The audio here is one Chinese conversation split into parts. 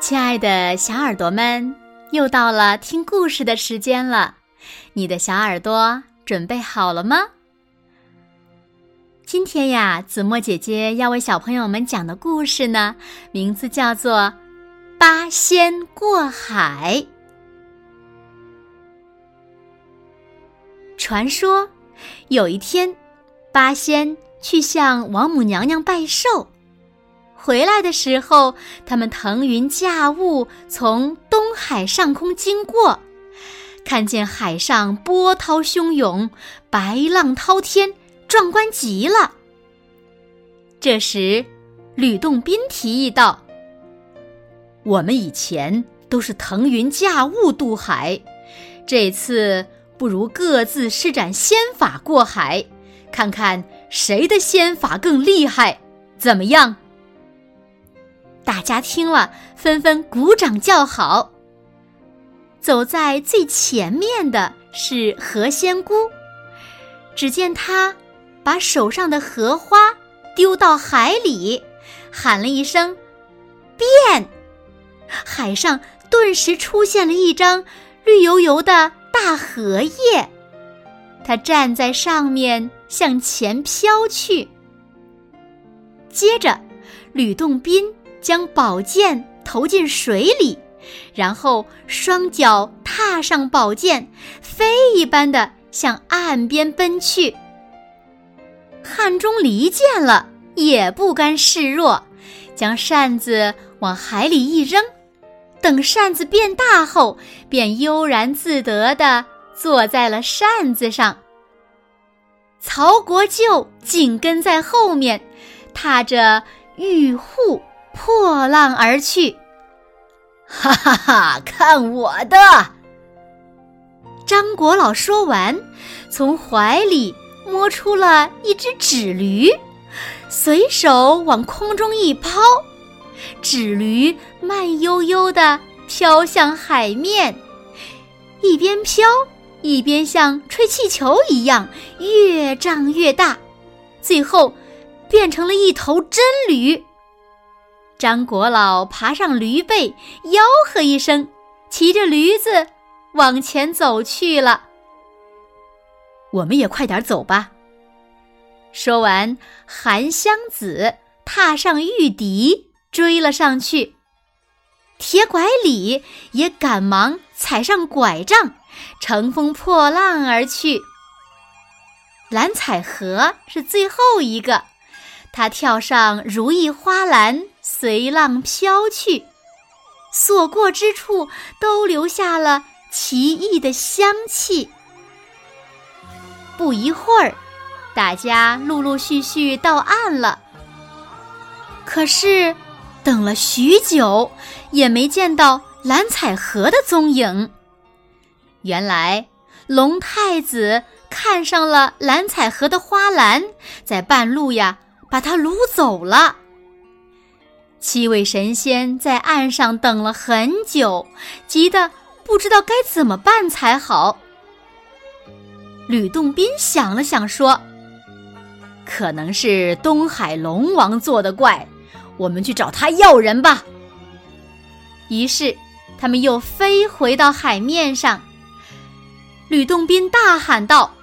亲爱的小耳朵们，又到了听故事的时间了。你的小耳朵准备好了吗？今天呀，子墨姐姐要为小朋友们讲的故事呢，名字叫做《八仙过海》。传说有一天，八仙去向王母娘娘拜寿。回来的时候，他们腾云驾雾从东海上空经过，看见海上波涛汹涌，白浪滔天，壮观极了。这时，吕洞宾提议道：“我们以前都是腾云驾雾渡海，这次不如各自施展仙法过海，看看谁的仙法更厉害，怎么样？”大家听了，纷纷鼓掌叫好。走在最前面的是何仙姑，只见她把手上的荷花丢到海里，喊了一声“变”，海上顿时出现了一张绿油油的大荷叶。她站在上面向前飘去。接着，吕洞宾。将宝剑投进水里，然后双脚踏上宝剑，飞一般的向岸边奔去。汉钟离见了，也不甘示弱，将扇子往海里一扔，等扇子变大后，便悠然自得地坐在了扇子上。曹国舅紧跟在后面，踏着玉户。破浪而去，哈哈哈！看我的！张国老说完，从怀里摸出了一只纸驴，随手往空中一抛，纸驴慢悠悠地飘向海面，一边飘一边像吹气球一样越胀越大，最后变成了一头真驴。张国老爬上驴背，吆喝一声，骑着驴子往前走去了。我们也快点走吧。说完，韩湘子踏上玉笛，追了上去。铁拐李也赶忙踩上拐杖，乘风破浪而去。蓝采和是最后一个，他跳上如意花篮。随浪飘去，所过之处都留下了奇异的香气。不一会儿，大家陆陆续续到岸了。可是，等了许久，也没见到蓝采和的踪影。原来，龙太子看上了蓝采和的花篮，在半路呀，把它掳走了。七位神仙在岸上等了很久，急得不知道该怎么办才好。吕洞宾想了想，说：“可能是东海龙王做的怪，我们去找他要人吧。”于是，他们又飞回到海面上。吕洞宾大喊道：“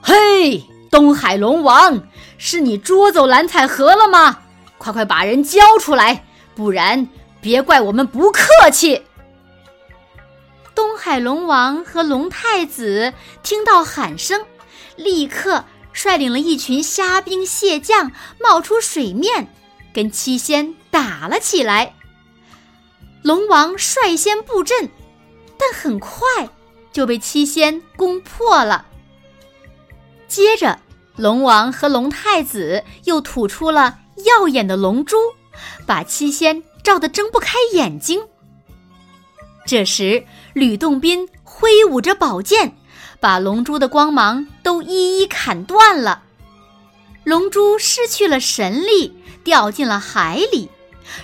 嘿，东海龙王，是你捉走蓝采和了吗？”快快把人交出来，不然别怪我们不客气。东海龙王和龙太子听到喊声，立刻率领了一群虾兵蟹将冒出水面，跟七仙打了起来。龙王率先布阵，但很快就被七仙攻破了。接着，龙王和龙太子又吐出了。耀眼的龙珠把七仙照得睁不开眼睛。这时，吕洞宾挥舞着宝剑，把龙珠的光芒都一一砍断了。龙珠失去了神力，掉进了海里。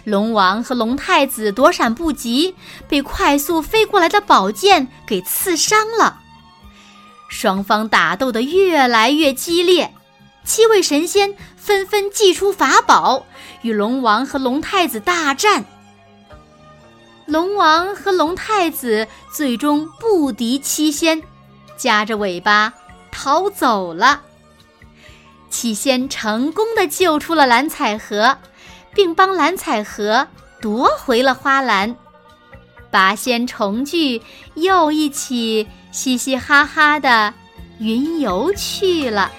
龙王和龙太子躲闪不及，被快速飞过来的宝剑给刺伤了。双方打斗得越来越激烈。七位神仙纷纷祭出法宝，与龙王和龙太子大战。龙王和龙太子最终不敌七仙，夹着尾巴逃走了。七仙成功的救出了蓝采和，并帮蓝采和夺回了花篮。八仙重聚，又一起嘻嘻哈哈的云游去了。